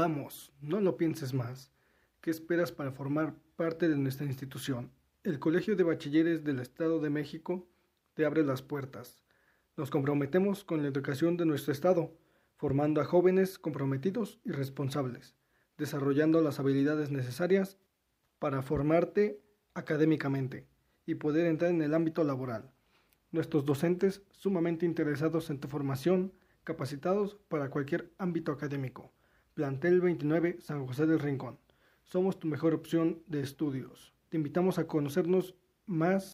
Vamos, no lo pienses más. ¿Qué esperas para formar parte de nuestra institución? El Colegio de Bachilleres del Estado de México te abre las puertas. Nos comprometemos con la educación de nuestro Estado, formando a jóvenes comprometidos y responsables, desarrollando las habilidades necesarias para formarte académicamente y poder entrar en el ámbito laboral. Nuestros docentes sumamente interesados en tu formación, capacitados para cualquier ámbito académico. Plantel 29 San José del Rincón. Somos tu mejor opción de estudios. Te invitamos a conocernos más